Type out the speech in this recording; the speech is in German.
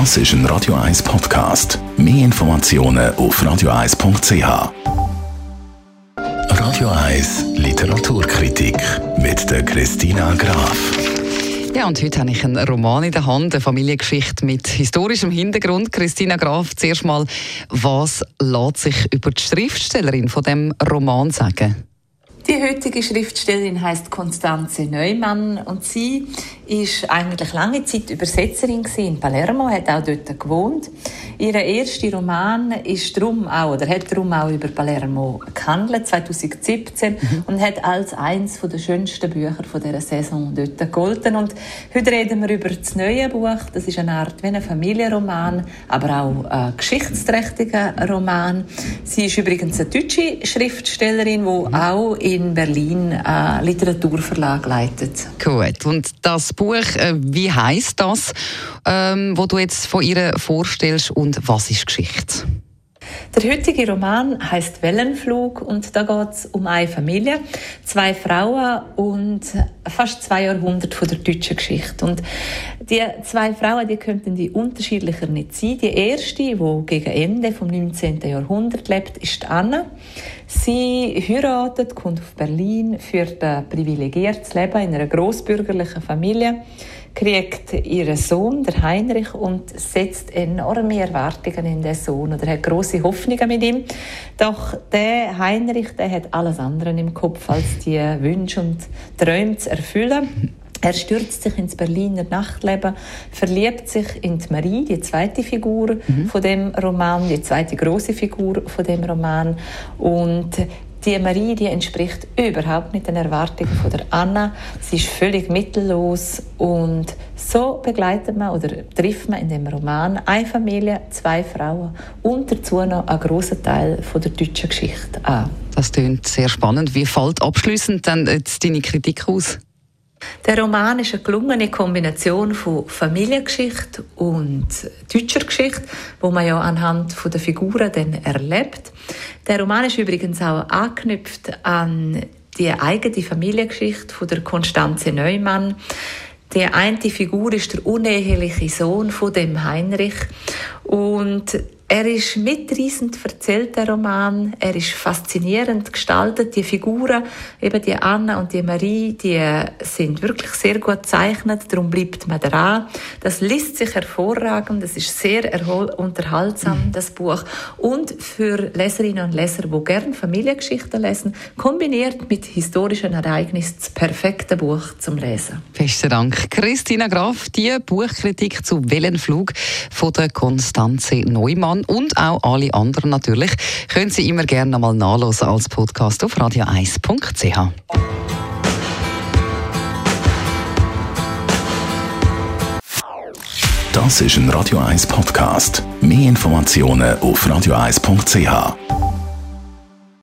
Das ist ein Radio 1 Podcast. Mehr Informationen auf radio1.ch. Radio 1 Literaturkritik mit der Christina Graf. Ja, und heute habe ich einen Roman in der Hand, eine Familiengeschichte mit historischem Hintergrund. Christina Graf, zuerst mal, was lässt sich über die Schriftstellerin von dem Roman sagen? Die heutige Schriftstellerin heißt Konstanze Neumann und sie ist eigentlich lange Zeit Übersetzerin in Palermo, hat auch dort gewohnt. Ihr erster Roman ist drum auch oder hat darum auch über Palermo gehandelt 2017 mhm. und hat als eines der schönsten Bücher von dieser Saison dort gegolten. Und heute reden wir über das neue Buch. Das ist eine Art wie ein Familienroman, aber auch ein geschichtsträchtiger Roman. Sie ist übrigens eine deutsche Schriftstellerin, die mhm. auch in in Berlin einen Literaturverlag leitet. Gut. Und das Buch, äh, wie heißt das, ähm, wo du jetzt von ihr vorstellst und was ist Geschichte? Der heutige Roman heißt Wellenflug und da geht es um eine Familie, zwei Frauen und fast zwei Jahrhunderte von der deutschen Geschichte. Und die zwei Frauen, die könnten die unterschiedlicher nicht sein. Die erste, die gegen Ende vom 19. Jahrhundert lebt, ist Anna. Sie heiratet, kommt auf Berlin, führt ein privilegiertes Leben in einer großbürgerlichen Familie kriegt ihren Sohn, der Heinrich, und setzt enorme Erwartungen in den Sohn oder hat große Hoffnungen mit ihm. Doch der Heinrich, der hat alles andere im Kopf, als die Wünsche und Träume zu erfüllen. Er stürzt sich ins Berliner Nachtleben, verliebt sich in die Marie, die zweite Figur mhm. von dem Roman, die zweite große Figur von dem Roman und die Marie, die entspricht überhaupt nicht den Erwartungen von der Anna. Sie ist völlig mittellos und so begleitet man oder trifft man in dem Roman eine Familie, zwei Frauen und dazu noch einen großen Teil von der deutschen Geschichte an. Das klingt sehr spannend. Wie fällt abschließend dann jetzt deine Kritik aus? Der Roman ist eine gelungene Kombination von Familiengeschichte und deutscher Geschichte, wo man ja anhand der Figuren dann erlebt. Der Roman ist übrigens auch angeknüpft an die eigene Familiengeschichte von der Konstanze Neumann. Die eine Figur ist der uneheliche Sohn von dem Heinrich und er ist mitreißend erzählt, der Roman. Er ist faszinierend gestaltet. Die Figuren, eben die Anna und die Marie, die sind wirklich sehr gut gezeichnet. Darum bleibt man dran. Das liest sich hervorragend. Das ist sehr unterhaltsam, das Buch. Und für Leserinnen und Leser, die gerne Familiengeschichten lesen, kombiniert mit historischen Ereignissen das perfekte Buch zum Lesen. Besten Dank. Christina Graf, die Buchkritik zu Wellenflug von der Konstanze Neumann und auch alle anderen natürlich, können Sie immer gerne nochmal nachlesen als Podcast auf radio1.ch. Das ist ein Radio 1 Podcast. Mehr Informationen auf radio1.ch.